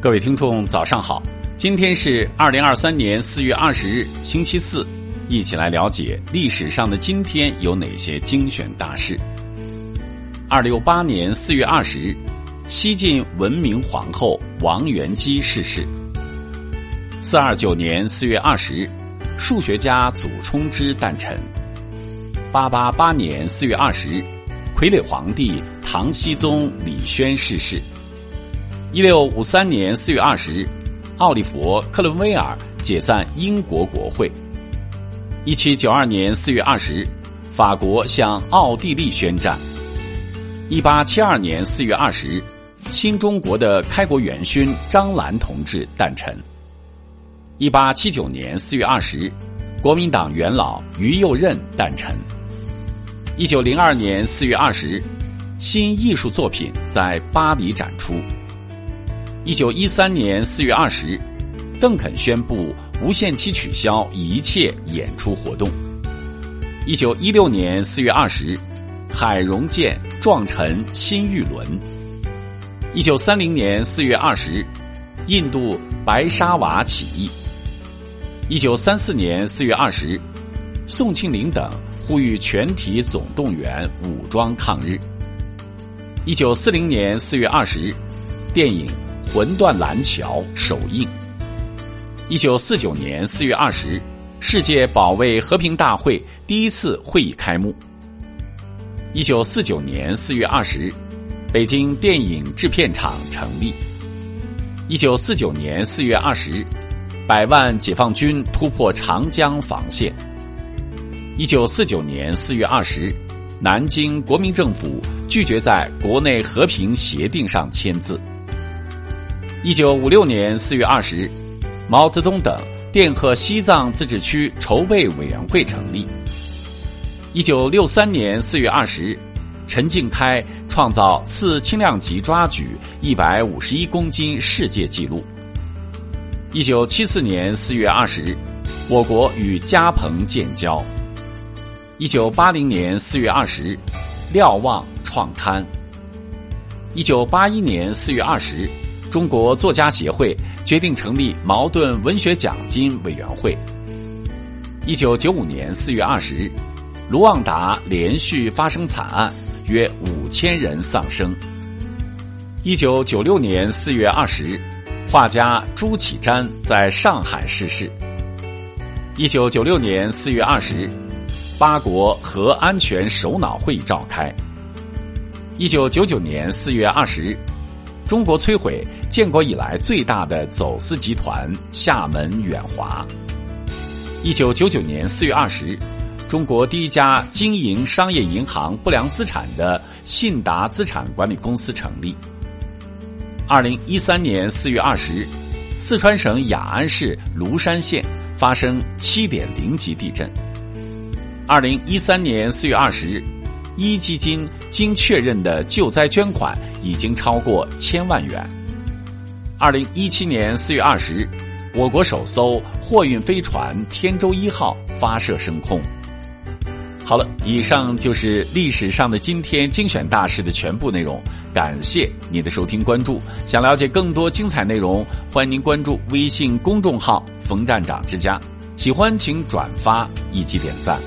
各位听众，早上好！今天是二零二三年四月二十日，星期四，一起来了解历史上的今天有哪些精选大事。二六八年四月二十日，西晋文明皇后王元姬逝世。四二九年四月二十日，数学家祖冲之诞辰。八八八年四月二十日，傀儡皇帝唐僖宗李轩逝世。一六五三年四月二十日，奥利弗·克伦威尔解散英国国会。一七九二年四月二十日，法国向奥地利宣战。一八七二年四月二十日，新中国的开国元勋张澜同志诞辰。一八七九年四月二十日，国民党元老于右任诞辰。一九零二年四月二十日，新艺术作品在巴黎展出。一九一三年四月二十日，邓肯宣布无限期取消一切演出活动。一九一六年四月二十日，海荣舰撞沉新玉轮。一九三零年四月二十日，印度白沙瓦起义。一九三四年四月二十日，宋庆龄等呼吁全体总动员武装抗日。一九四零年四月二十日，电影。魂断蓝桥首映。一九四九年四月二十日，世界保卫和平大会第一次会议开幕。一九四九年四月二十日，北京电影制片厂成立。一九四九年四月二十日，百万解放军突破长江防线。一九四九年四月二十日，南京国民政府拒绝在国内和平协定上签字。一九五六年四月二十日，毛泽东等电贺西藏自治区筹备委员会成立。一九六三年四月二十日，陈静开创造次轻量级抓举一百五十一公斤世界纪录。一九七四年四月二十日，我国与加蓬建交。一九八零年四月二十日，瞭望创刊。一九八一年四月二十日。中国作家协会决定成立茅盾文学奖金委员会。一九九五年四月二十日，卢旺达连续发生惨案，约五千人丧生。一九九六年四月二十日，画家朱启瞻在上海逝世。一九九六年四月二十日，八国核安全首脑会议召开。一九九九年四月二十日，中国摧毁。建国以来最大的走私集团厦门远华。一九九九年四月二十日，中国第一家经营商业银行不良资产的信达资产管理公司成立。二零一三年四月二十日，四川省雅安市芦山县发生七点零级地震。二零一三年四月二十日，一基金经确认的救灾捐款已经超过千万元。二零一七年四月二十日，我国首艘货运飞船“天舟一号”发射升空。好了，以上就是历史上的今天精选大事的全部内容。感谢您的收听关注。想了解更多精彩内容，欢迎您关注微信公众号“冯站长之家”。喜欢请转发以及点赞。